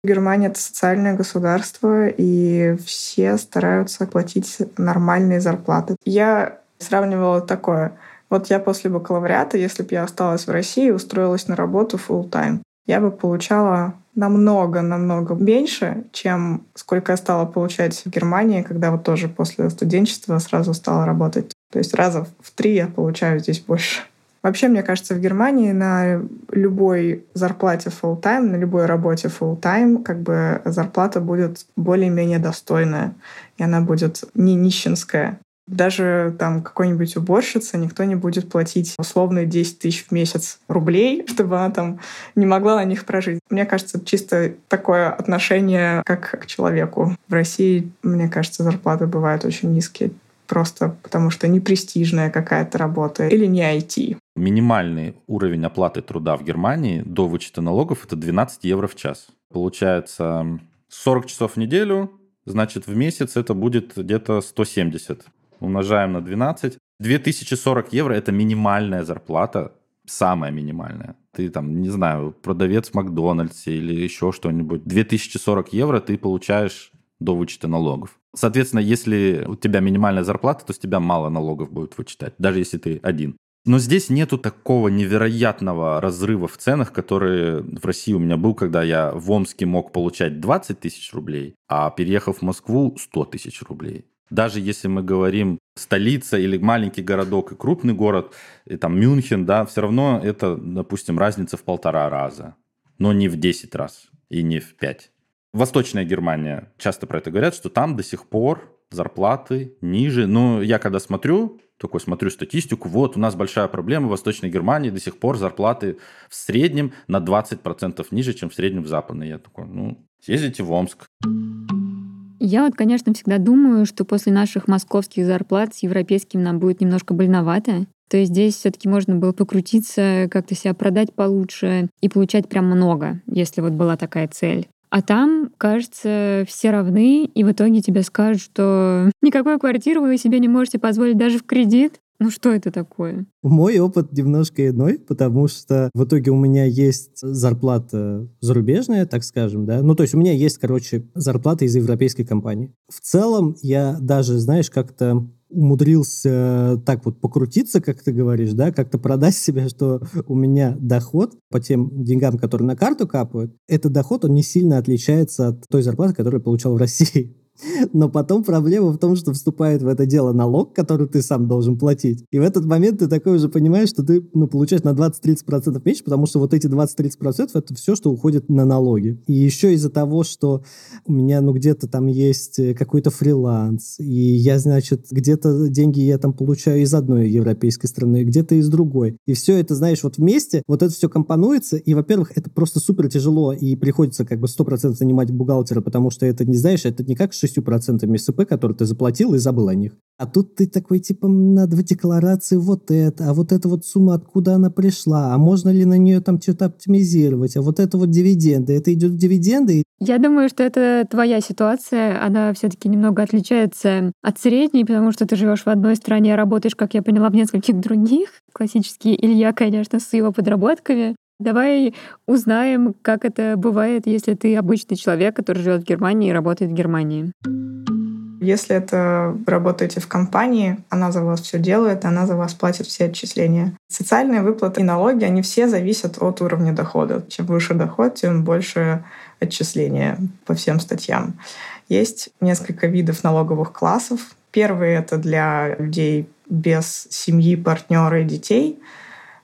Германия — это социальное государство, и все стараются платить нормальные зарплаты. Я сравнивала такое. Вот я после бакалавриата, если бы я осталась в России устроилась на работу full time, я бы получала намного-намного меньше, чем сколько я стала получать в Германии, когда вот тоже после студенчества сразу стала работать. То есть раза в три я получаю здесь больше. Вообще, мне кажется, в Германии на любой зарплате full time, на любой работе full time, как бы зарплата будет более-менее достойная, и она будет не нищенская. Даже там какой-нибудь уборщице никто не будет платить условные 10 тысяч в месяц рублей, чтобы она там не могла на них прожить. Мне кажется, чисто такое отношение как к человеку. В России, мне кажется, зарплаты бывают очень низкие просто потому что не престижная какая-то работа или не IT. Минимальный уровень оплаты труда в Германии до вычета налогов это 12 евро в час. Получается 40 часов в неделю, значит в месяц это будет где-то 170 умножаем на 12. 2040 евро – это минимальная зарплата, самая минимальная. Ты там, не знаю, продавец в Макдональдсе или еще что-нибудь. 2040 евро ты получаешь до вычета налогов. Соответственно, если у тебя минимальная зарплата, то с тебя мало налогов будет вычитать, даже если ты один. Но здесь нету такого невероятного разрыва в ценах, который в России у меня был, когда я в Омске мог получать 20 тысяч рублей, а переехав в Москву 100 тысяч рублей. Даже если мы говорим столица или маленький городок и крупный город, и там Мюнхен, да, все равно это, допустим, разница в полтора раза, но не в 10 раз и не в 5. Восточная Германия, часто про это говорят, что там до сих пор зарплаты ниже. Но я когда смотрю, такой смотрю статистику, вот у нас большая проблема в Восточной Германии, до сих пор зарплаты в среднем на 20% ниже, чем в среднем в Западной. Я такой, ну, съездите в Омск. Я вот, конечно, всегда думаю, что после наших московских зарплат с европейским нам будет немножко больновато. То есть здесь все-таки можно было покрутиться, как-то себя продать получше и получать прям много, если вот была такая цель. А там, кажется, все равны, и в итоге тебе скажут, что никакой квартиры вы себе не можете позволить даже в кредит, ну что это такое? Мой опыт немножко иной, потому что в итоге у меня есть зарплата зарубежная, так скажем, да. Ну, то есть у меня есть, короче, зарплата из европейской компании. В целом я даже, знаешь, как-то умудрился так вот покрутиться, как ты говоришь, да, как-то продать себе, что у меня доход по тем деньгам, которые на карту капают, этот доход, он не сильно отличается от той зарплаты, которую я получал в России. Но потом проблема в том, что вступает в это дело налог, который ты сам должен платить. И в этот момент ты такой уже понимаешь, что ты ну, получаешь на 20-30% меньше, потому что вот эти 20-30% это все, что уходит на налоги. И еще из-за того, что у меня ну где-то там есть э, какой-то фриланс, и я, значит, где-то деньги я там получаю из одной европейской страны, где-то из другой. И все это, знаешь, вот вместе, вот это все компонуется, и, во-первых, это просто супер тяжело, и приходится как бы 100% занимать бухгалтера, потому что это, не знаешь, это не как 6% СП, которые ты заплатил и забыл о них. А тут ты такой, типа, надо в декларации вот это, а вот эта вот сумма, откуда она пришла, а можно ли на нее там что-то оптимизировать, а вот это вот дивиденды, это идет в дивиденды. Я думаю, что это твоя ситуация, она все таки немного отличается от средней, потому что ты живешь в одной стране, работаешь, как я поняла, в нескольких других. Классический Илья, конечно, с его подработками. Давай узнаем, как это бывает, если ты обычный человек, который живет в Германии и работает в Германии. Если это работаете в компании, она за вас все делает, она за вас платит все отчисления. Социальные выплаты и налоги, они все зависят от уровня дохода. Чем выше доход, тем больше отчисления по всем статьям. Есть несколько видов налоговых классов. Первый — это для людей без семьи, партнера и детей —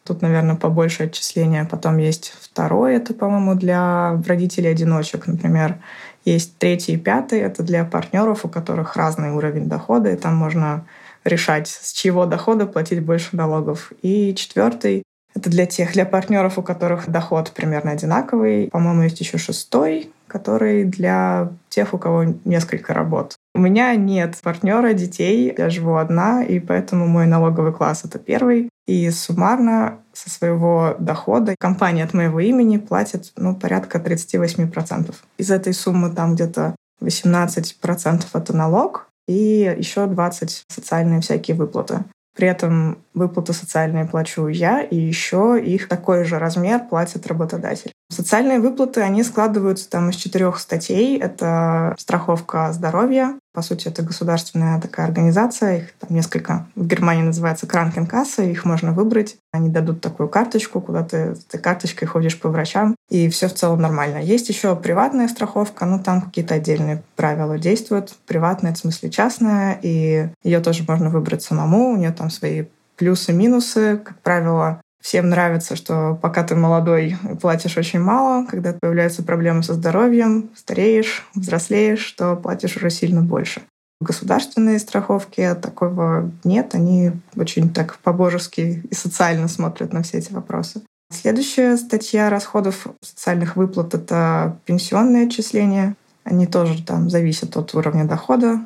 Тут, наверное, побольше отчисления. Потом есть второй, это, по-моему, для родителей-одиночек, например. Есть третий и пятый, это для партнеров, у которых разный уровень дохода, и там можно решать, с чьего дохода платить больше налогов. И четвертый — это для тех, для партнеров, у которых доход примерно одинаковый. По-моему, есть еще шестой, который для тех, у кого несколько работ. У меня нет партнера, детей, я живу одна, и поэтому мой налоговый класс — это первый. И суммарно со своего дохода компания от моего имени платит ну, порядка 38%. Из этой суммы там где-то 18% это налог, и еще 20 социальные всякие выплаты. При этом выплаты социальные плачу я, и еще их такой же размер платит работодатель. Социальные выплаты, они складываются там из четырех статей. Это страховка здоровья, По сути, это государственная такая организация, их там несколько. В Германии называется Кранкенкасса, их можно выбрать. Они дадут такую карточку, куда ты с этой карточкой ходишь по врачам, и все в целом нормально. Есть еще приватная страховка, ну там какие-то отдельные правила действуют. Приватная, в смысле частная, и ее тоже можно выбрать самому, у нее там свои плюсы-минусы. Как правило, Всем нравится, что пока ты молодой, платишь очень мало. Когда появляются проблемы со здоровьем, стареешь, взрослеешь, что платишь уже сильно больше. Государственные страховки такого нет. Они очень так по-божески и социально смотрят на все эти вопросы. Следующая статья расходов социальных выплат — это пенсионные отчисления. Они тоже там зависят от уровня дохода.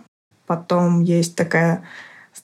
Потом есть такая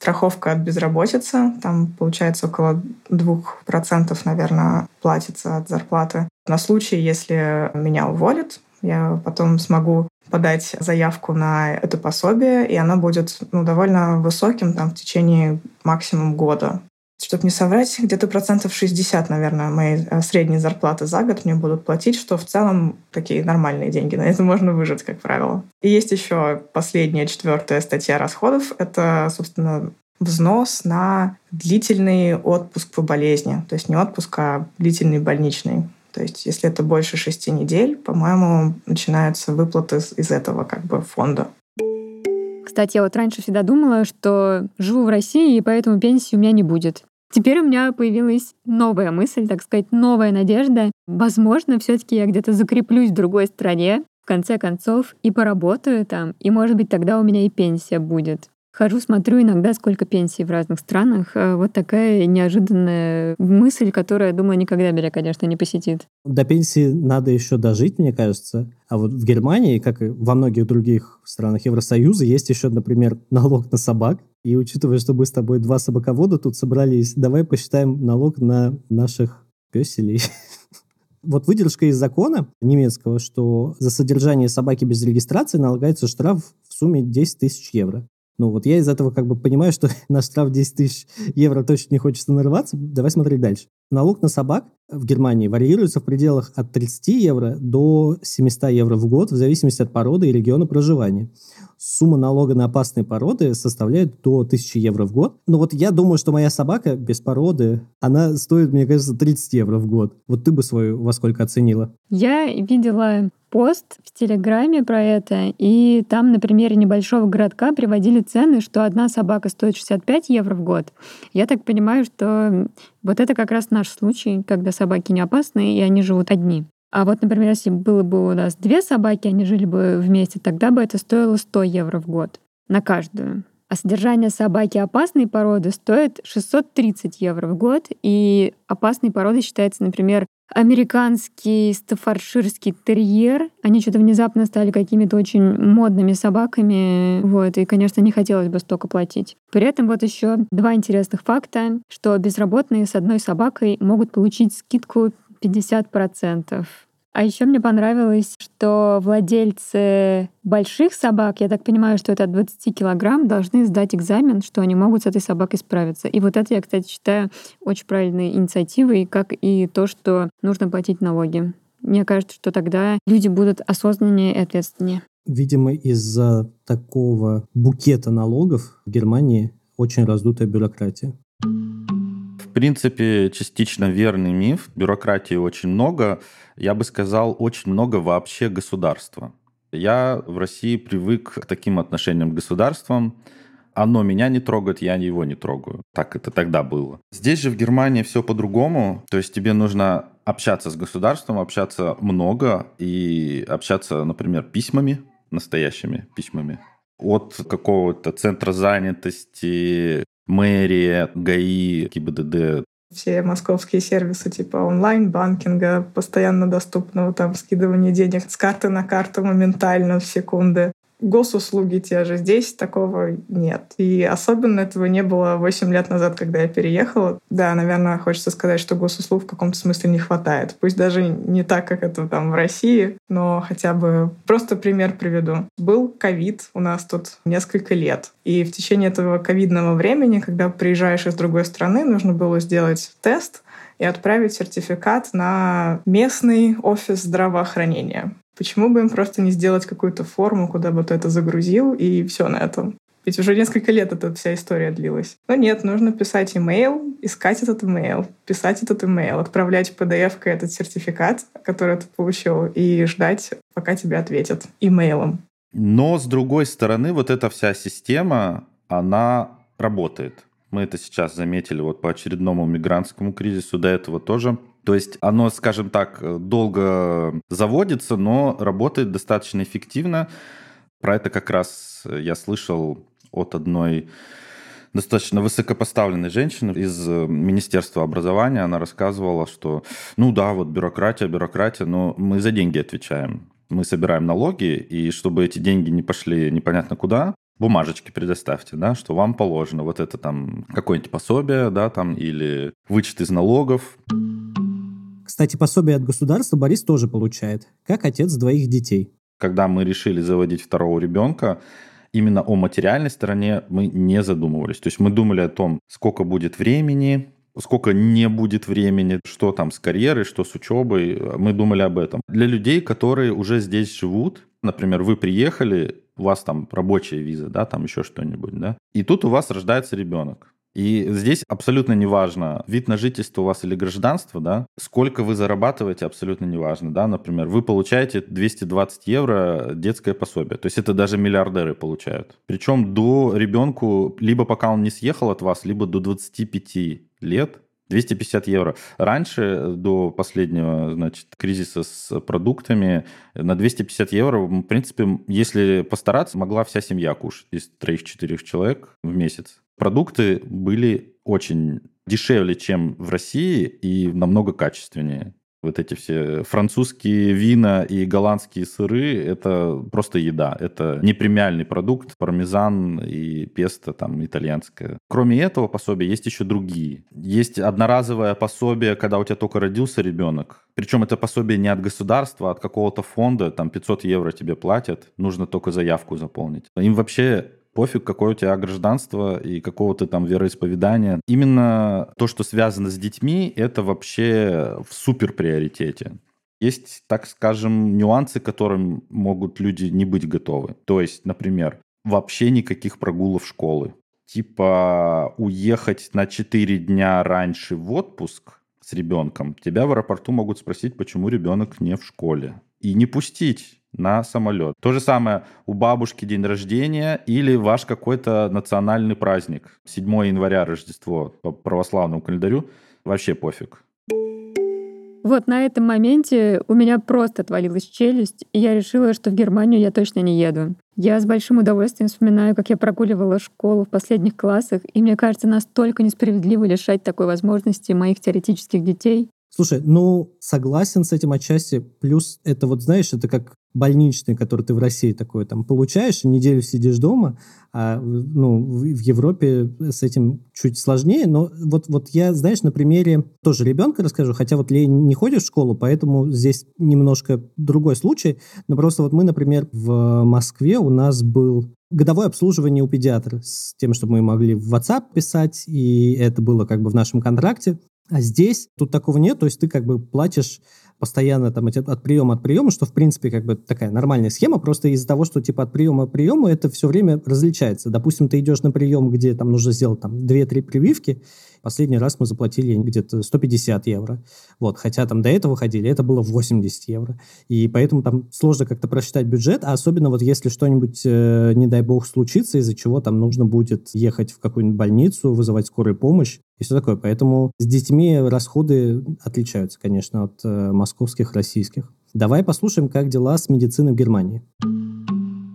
страховка от безработицы. Там, получается, около 2%, наверное, платится от зарплаты. На случай, если меня уволят, я потом смогу подать заявку на это пособие, и оно будет ну, довольно высоким там, в течение максимум года. Чтобы не соврать, где-то процентов 60, наверное, моей э, средней зарплаты за год мне будут платить, что в целом такие нормальные деньги. На это можно выжить, как правило. И есть еще последняя, четвертая статья расходов. Это, собственно, взнос на длительный отпуск по болезни. То есть не отпуск, а длительный больничный. То есть если это больше шести недель, по-моему, начинаются выплаты из этого как бы фонда. Кстати, я вот раньше всегда думала, что живу в России, и поэтому пенсии у меня не будет. Теперь у меня появилась новая мысль, так сказать, новая надежда. Возможно, все таки я где-то закреплюсь в другой стране, в конце концов, и поработаю там, и, может быть, тогда у меня и пенсия будет. Хожу, смотрю иногда, сколько пенсий в разных странах. Э, вот такая неожиданная мысль, которая, думаю, никогда меня, конечно, не посетит. До пенсии надо еще дожить, мне кажется. А вот в Германии, как и во многих других странах Евросоюза, есть еще, например, налог на собак. И учитывая, что мы с тобой два собаковода тут собрались, давай посчитаем налог на наших песелей. Вот выдержка из закона немецкого, что за содержание собаки без регистрации налагается штраф в сумме 10 тысяч евро. Ну вот я из этого как бы понимаю, что на штраф 10 тысяч евро точно не хочется нарываться. Давай смотреть дальше. Налог на собак в Германии варьируется в пределах от 30 евро до 700 евро в год в зависимости от породы и региона проживания. Сумма налога на опасные породы составляет до 1000 евро в год. Но вот я думаю, что моя собака без породы, она стоит, мне кажется, 30 евро в год. Вот ты бы свою во сколько оценила? Я видела пост в Телеграме про это, и там на примере небольшого городка приводили цены, что одна собака стоит 65 евро в год. Я так понимаю, что вот это как раз наш случай, когда собаки не опасны, и они живут одни. А вот, например, если было бы у нас две собаки, они жили бы вместе, тогда бы это стоило 100 евро в год на каждую. А содержание собаки опасной породы стоит 630 евро в год, и опасной породой считается, например, американский стафарширский терьер. Они что-то внезапно стали какими-то очень модными собаками. Вот, и, конечно, не хотелось бы столько платить. При этом вот еще два интересных факта, что безработные с одной собакой могут получить скидку 50%. А еще мне понравилось, что владельцы больших собак, я так понимаю, что это от 20 килограмм, должны сдать экзамен, что они могут с этой собакой справиться. И вот это я, кстати, считаю очень правильной инициативой, как и то, что нужно платить налоги. Мне кажется, что тогда люди будут осознаннее и ответственнее. Видимо, из-за такого букета налогов в Германии очень раздутая бюрократия. Принципе, частично верный миф. Бюрократии очень много я бы сказал, очень много вообще государства. Я в России привык к таким отношениям к государствам. Оно меня не трогает, я его не трогаю. Так это тогда было. Здесь же в Германии все по-другому. То есть тебе нужно общаться с государством, общаться много и общаться, например, письмами, настоящими письмами. От какого-то центра занятости, мэрии, ГАИ, ГИБДД все московские сервисы типа онлайн-банкинга, постоянно доступного там скидывания денег с карты на карту моментально в секунды госуслуги те же. Здесь такого нет. И особенно этого не было 8 лет назад, когда я переехала. Да, наверное, хочется сказать, что госуслуг в каком-то смысле не хватает. Пусть даже не так, как это там в России, но хотя бы просто пример приведу. Был ковид у нас тут несколько лет. И в течение этого ковидного времени, когда приезжаешь из другой страны, нужно было сделать тест — и отправить сертификат на местный офис здравоохранения. Почему бы им просто не сделать какую-то форму, куда бы ты это загрузил, и все на этом? Ведь уже несколько лет эта вся история длилась. Но нет, нужно писать имейл, искать этот имейл, писать этот имейл, отправлять pdf этот сертификат, который ты получил, и ждать, пока тебе ответят имейлом. Но, с другой стороны, вот эта вся система, она работает. Мы это сейчас заметили вот по очередному мигрантскому кризису, до этого тоже. То есть оно, скажем так, долго заводится, но работает достаточно эффективно. Про это как раз я слышал от одной достаточно высокопоставленной женщины из Министерства образования. Она рассказывала, что, ну да, вот бюрократия, бюрократия, но мы за деньги отвечаем. Мы собираем налоги, и чтобы эти деньги не пошли непонятно куда, бумажечки предоставьте, да, что вам положено вот это там какое-нибудь пособие, да, там, или вычет из налогов. Кстати, пособие от государства Борис тоже получает, как отец двоих детей. Когда мы решили заводить второго ребенка, именно о материальной стороне мы не задумывались. То есть мы думали о том, сколько будет времени, сколько не будет времени, что там с карьерой, что с учебой. Мы думали об этом. Для людей, которые уже здесь живут, например, вы приехали, у вас там рабочая виза, да, там еще что-нибудь, да, и тут у вас рождается ребенок. И здесь абсолютно неважно, вид на жительство у вас или гражданство, да, сколько вы зарабатываете, абсолютно неважно, да, например, вы получаете 220 евро детское пособие, то есть это даже миллиардеры получают. Причем до ребенку, либо пока он не съехал от вас, либо до 25 лет, 250 евро. Раньше, до последнего, значит, кризиса с продуктами, на 250 евро, в принципе, если постараться, могла вся семья кушать из троих-четырех человек в месяц продукты были очень дешевле, чем в России и намного качественнее. Вот эти все французские вина и голландские сыры – это просто еда. Это не премиальный продукт, пармезан и песто там итальянское. Кроме этого пособия есть еще другие. Есть одноразовое пособие, когда у тебя только родился ребенок. Причем это пособие не от государства, а от какого-то фонда. Там 500 евро тебе платят. Нужно только заявку заполнить. Им вообще пофиг, какое у тебя гражданство и какого то там вероисповедания. Именно то, что связано с детьми, это вообще в супер приоритете. Есть, так скажем, нюансы, которым могут люди не быть готовы. То есть, например, вообще никаких прогулов школы. Типа уехать на 4 дня раньше в отпуск с ребенком, тебя в аэропорту могут спросить, почему ребенок не в школе. И не пустить на самолет. То же самое у бабушки день рождения или ваш какой-то национальный праздник. 7 января Рождество по православному календарю. Вообще пофиг. Вот на этом моменте у меня просто отвалилась челюсть, и я решила, что в Германию я точно не еду. Я с большим удовольствием вспоминаю, как я прогуливала школу в последних классах, и мне кажется настолько несправедливо лишать такой возможности моих теоретических детей. Слушай, ну, согласен с этим отчасти. Плюс это вот, знаешь, это как больничный, который ты в России такой там получаешь, неделю сидишь дома, а ну, в Европе с этим чуть сложнее. Но вот, вот я, знаешь, на примере тоже ребенка расскажу, хотя вот Лея не ходит в школу, поэтому здесь немножко другой случай. Но просто вот мы, например, в Москве у нас был годовое обслуживание у педиатра с тем, чтобы мы могли в WhatsApp писать, и это было как бы в нашем контракте. А здесь тут такого нет, то есть ты как бы платишь постоянно там от приема от приема, что в принципе как бы такая нормальная схема, просто из-за того, что типа от приема к приему это все время различается. Допустим, ты идешь на прием, где там нужно сделать там 2-3 прививки, последний раз мы заплатили где-то 150 евро. Вот, хотя там до этого ходили, это было 80 евро. И поэтому там сложно как-то просчитать бюджет, а особенно вот если что-нибудь, э, не дай бог, случится, из-за чего там нужно будет ехать в какую-нибудь больницу, вызывать скорую помощь и все такое. Поэтому с детьми расходы отличаются, конечно, от э, московских, российских. Давай послушаем, как дела с медициной в Германии.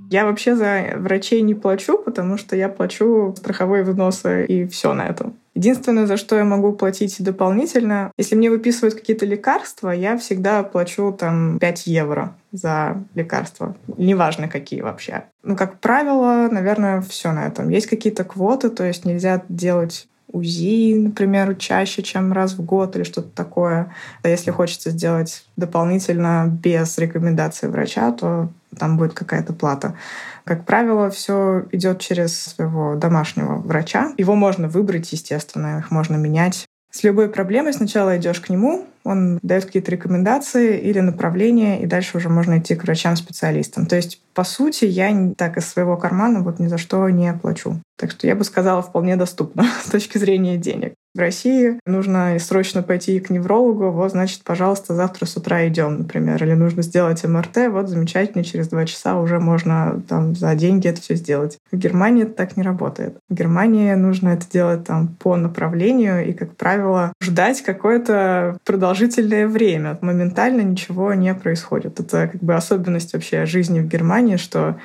Я вообще за врачей не плачу, потому что я плачу страховые взносы и все на этом. Единственное, за что я могу платить дополнительно, если мне выписывают какие-то лекарства, я всегда плачу там 5 евро за лекарства. Неважно, какие вообще. Ну, как правило, наверное, все на этом. Есть какие-то квоты, то есть нельзя делать УЗИ, например, чаще, чем раз в год или что-то такое. А если хочется сделать дополнительно без рекомендации врача, то там будет какая-то плата. Как правило, все идет через своего домашнего врача. Его можно выбрать, естественно, их можно менять С любой проблемой сначала идешь к нему, он дает какие-то рекомендации или направления, и дальше уже можно идти к врачам-специалистам. То есть, по сути, я так из своего кармана вот ни за что не плачу. Так что я бы сказала, вполне доступно с точки зрения денег в России, нужно срочно пойти к неврологу, вот, значит, пожалуйста, завтра с утра идем, например, или нужно сделать МРТ, вот, замечательно, через два часа уже можно там за деньги это все сделать. В Германии это так не работает. В Германии нужно это делать там по направлению и, как правило, ждать какое-то продолжительное время. Моментально ничего не происходит. Это как бы особенность вообще жизни в Германии, что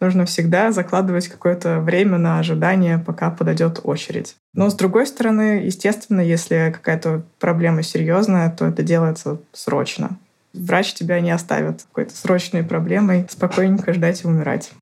нужно всегда закладывать какое-то время на ожидание, пока подойдет очередь. Но с другой стороны, естественно, если какая-то проблема серьезная, то это делается срочно. Врач тебя не оставит какой-то срочной проблемой спокойненько ждать и умирать.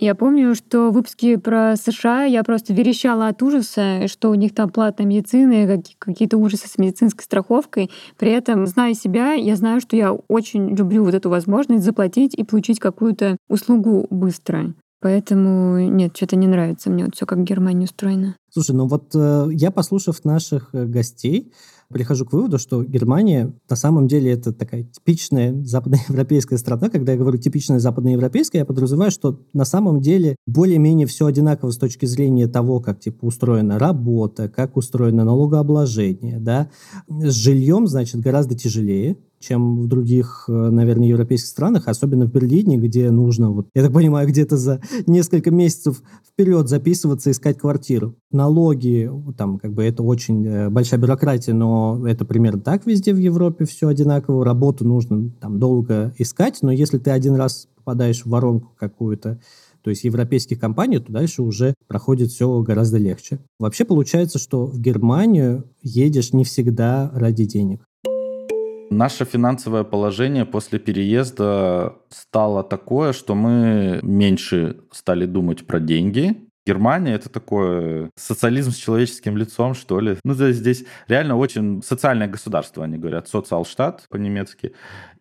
Я помню, что в выпуске про США я просто верещала от ужаса, что у них там платная медицина, какие-то ужасы с медицинской страховкой. При этом, зная себя, я знаю, что я очень люблю вот эту возможность заплатить и получить какую-то услугу быстро. Поэтому нет, что-то не нравится мне вот все, как в Германии устроено. Слушай, ну вот э, я, послушав наших э, гостей, прихожу к выводу, что Германия на самом деле это такая типичная западноевропейская страна. Когда я говорю типичная западноевропейская, я подразумеваю, что на самом деле более-менее все одинаково с точки зрения того, как типа устроена работа, как устроено налогообложение. Да? С жильем, значит, гораздо тяжелее, чем в других, э, наверное, европейских странах, особенно в Берлине, где нужно, вот, я так понимаю, где-то за несколько месяцев вперед записываться, искать квартиру. Налоги, там, как бы, это очень э, большая бюрократия, но это примерно так везде в Европе все одинаково. Работу нужно там долго искать, но если ты один раз попадаешь в воронку какую-то, то есть европейских компаний, то дальше уже проходит все гораздо легче. Вообще получается, что в Германию едешь не всегда ради денег. Наше финансовое положение после переезда стало такое, что мы меньше стали думать про деньги. Германия это такой социализм с человеческим лицом, что ли. Ну, есть здесь реально очень социальное государство, они говорят, социалштат по-немецки.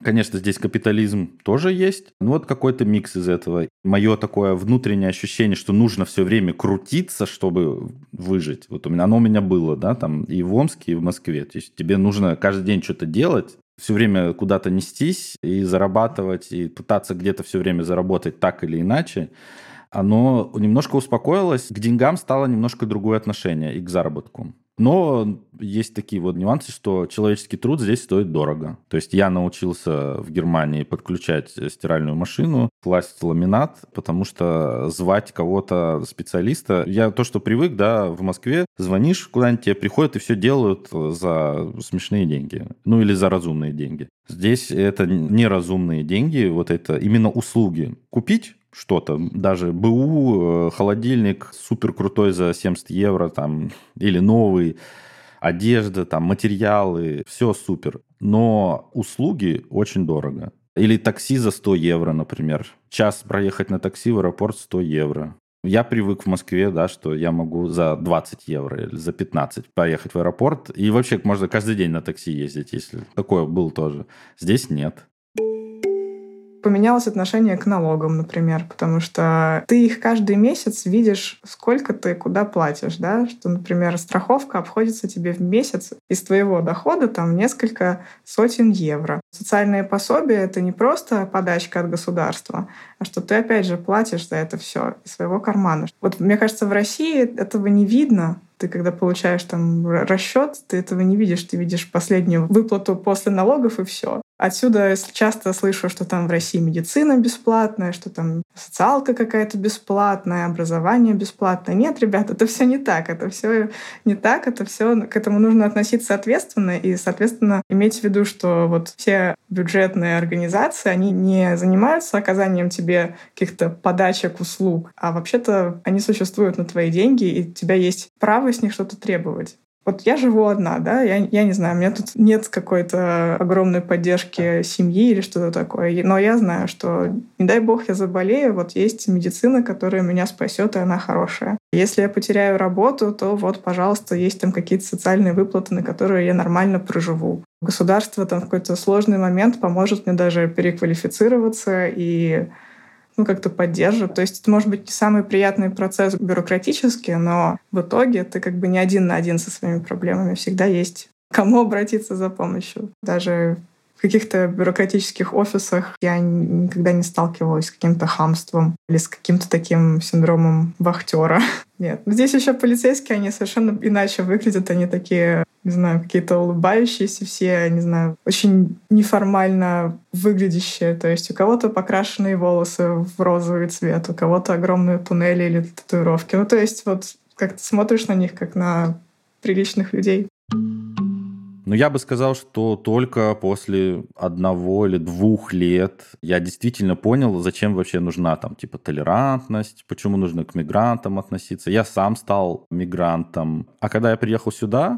Конечно, здесь капитализм тоже есть. Ну, вот какой-то микс из этого. Мое такое внутреннее ощущение, что нужно все время крутиться, чтобы выжить. Вот у меня, оно у меня было, да, там и в Омске, и в Москве. То есть тебе нужно каждый день что-то делать, все время куда-то нестись и зарабатывать, и пытаться где-то все время заработать так или иначе, оно немножко успокоилось, к деньгам стало немножко другое отношение и к заработку. Но есть такие вот нюансы, что человеческий труд здесь стоит дорого. То есть я научился в Германии подключать стиральную машину, класть ламинат, потому что звать кого-то специалиста, я то, что привык, да, в Москве звонишь куда-нибудь, тебе приходят и все делают за смешные деньги. Ну или за разумные деньги. Здесь это неразумные деньги, вот это именно услуги. Купить что-то, даже БУ, э, холодильник супер крутой за 70 евро, там, или новый, одежда, там, материалы, все супер. Но услуги очень дорого. Или такси за 100 евро, например. Час проехать на такси в аэропорт 100 евро. Я привык в Москве, да, что я могу за 20 евро или за 15 поехать в аэропорт. И вообще можно каждый день на такси ездить, если такое было тоже. Здесь нет поменялось отношение к налогам, например, потому что ты их каждый месяц видишь, сколько ты куда платишь, да, что, например, страховка обходится тебе в месяц из твоего дохода там несколько сотен евро. Социальные пособия — это не просто подачка от государства, а что ты, опять же, платишь за это все из своего кармана. Вот мне кажется, в России этого не видно, ты когда получаешь там расчет, ты этого не видишь, ты видишь последнюю выплату после налогов и все. Отсюда часто слышу, что там в России медицина бесплатная, что там социалка какая-то бесплатная, образование бесплатное. Нет, ребят, это все не так. Это все не так. Это все к этому нужно относиться ответственно и, соответственно, иметь в виду, что вот все бюджетные организации, они не занимаются оказанием тебе каких-то подачек услуг, а вообще-то они существуют на твои деньги, и у тебя есть право с них что-то требовать. Вот я живу одна, да, я, я не знаю, у меня тут нет какой-то огромной поддержки семьи или что-то такое. Но я знаю, что, не дай бог, я заболею, вот есть медицина, которая меня спасет, и она хорошая. Если я потеряю работу, то вот, пожалуйста, есть там какие-то социальные выплаты, на которые я нормально проживу. Государство там в какой-то сложный момент поможет мне даже переквалифицироваться и ну, как-то поддержит. То есть это может быть не самый приятный процесс бюрократически, но в итоге ты как бы не один на один со своими проблемами. Всегда есть кому обратиться за помощью. Даже в каких-то бюрократических офисах я никогда не сталкивалась с каким-то хамством или с каким-то таким синдромом вахтера. Нет. Здесь еще полицейские, они совершенно иначе выглядят. Они такие, не знаю, какие-то улыбающиеся все, не знаю, очень неформально выглядящие. То есть у кого-то покрашенные волосы в розовый цвет, у кого-то огромные туннели или татуировки. Ну, то есть вот как ты смотришь на них, как на приличных людей. Но я бы сказал, что только после одного или двух лет я действительно понял, зачем вообще нужна там типа толерантность, почему нужно к мигрантам относиться. Я сам стал мигрантом. А когда я приехал сюда,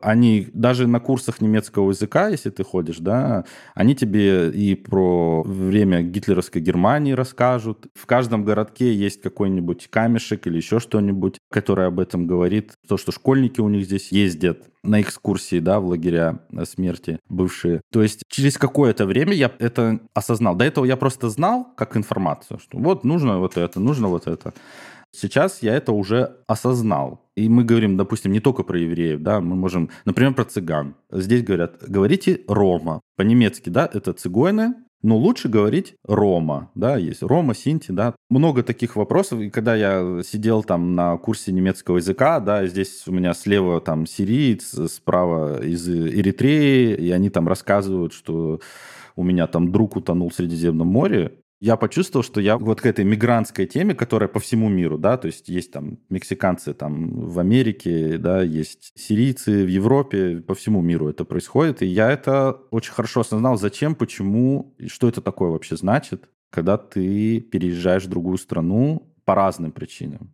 они даже на курсах немецкого языка, если ты ходишь, да, они тебе и про время гитлеровской Германии расскажут. В каждом городке есть какой-нибудь камешек или еще что-нибудь, которое об этом говорит. То, что школьники у них здесь ездят на экскурсии, да, в лагеря смерти бывшие. То есть через какое-то время я это осознал. До этого я просто знал как информацию, что вот нужно вот это, нужно вот это. Сейчас я это уже осознал. И мы говорим, допустим, не только про евреев, да, мы можем, например, про цыган. Здесь говорят, говорите рома. По-немецки, да, это цигойны, но лучше говорить Рома, да, есть Рома, Синти, да. Много таких вопросов, и когда я сидел там на курсе немецкого языка, да, здесь у меня слева там сириец, справа из Эритреи, и они там рассказывают, что у меня там друг утонул в Средиземном море, я почувствовал, что я вот к этой мигрантской теме, которая по всему миру, да, то есть есть там мексиканцы там в Америке, да, есть сирийцы в Европе, по всему миру это происходит, и я это очень хорошо осознал, зачем, почему, и что это такое вообще значит, когда ты переезжаешь в другую страну по разным причинам.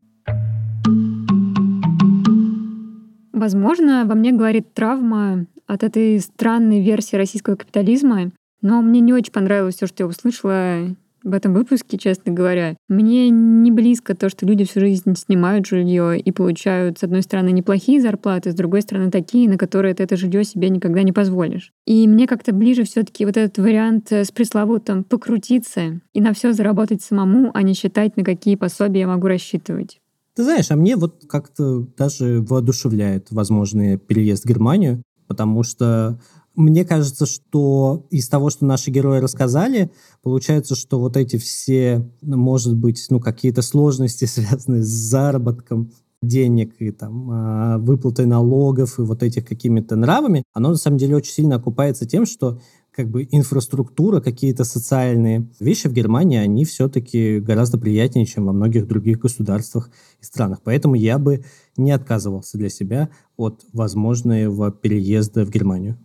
Возможно, во мне говорит травма от этой странной версии российского капитализма, но мне не очень понравилось все, что я услышала в этом выпуске, честно говоря. Мне не близко то, что люди всю жизнь снимают жилье и получают, с одной стороны, неплохие зарплаты, с другой стороны, такие, на которые ты это жилье себе никогда не позволишь. И мне как-то ближе все таки вот этот вариант с пресловутым покрутиться и на все заработать самому, а не считать, на какие пособия я могу рассчитывать. Ты знаешь, а мне вот как-то даже воодушевляет возможный переезд в Германию, потому что мне кажется, что из того, что наши герои рассказали, получается, что вот эти все, может быть, ну, какие-то сложности, связанные с заработком денег и там а, выплатой налогов и вот этих какими-то нравами, оно на самом деле очень сильно окупается тем, что как бы инфраструктура, какие-то социальные вещи в Германии, они все-таки гораздо приятнее, чем во многих других государствах и странах. Поэтому я бы не отказывался для себя от возможного переезда в Германию.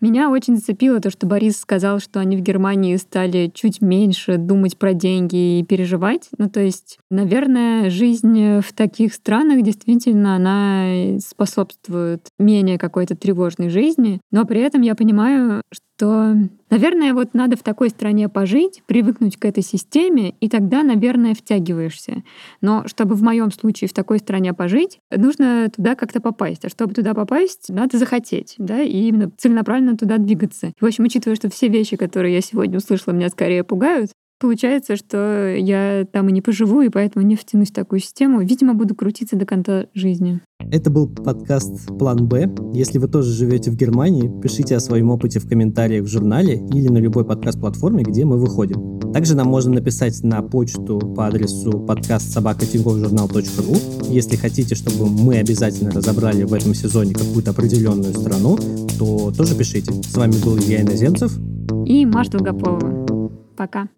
Меня очень зацепило то, что Борис сказал, что они в Германии стали чуть меньше думать про деньги и переживать. Ну, то есть, наверное, жизнь в таких странах действительно она способствует менее какой-то тревожной жизни. Но при этом я понимаю, что, наверное, вот надо в такой стране пожить, привыкнуть к этой системе, и тогда, наверное, втягиваешься. Но чтобы в моем случае в такой стране пожить, нужно туда как-то попасть. А чтобы туда попасть, надо захотеть, да, и именно целенаправленно туда двигаться. В общем, учитывая, что все вещи, которые я сегодня услышала, меня скорее пугают, Получается, что я там и не поживу, и поэтому не втянусь в такую систему. Видимо, буду крутиться до конца жизни. Это был подкаст «План Б». Если вы тоже живете в Германии, пишите о своем опыте в комментариях в журнале или на любой подкаст-платформе, где мы выходим. Также нам можно написать на почту по адресу подкаст собакатинговжурнал.ру. Если хотите, чтобы мы обязательно разобрали в этом сезоне какую-то определенную страну, то тоже пишите. С вами был Илья Иноземцев и Маша Долгополова. Пока.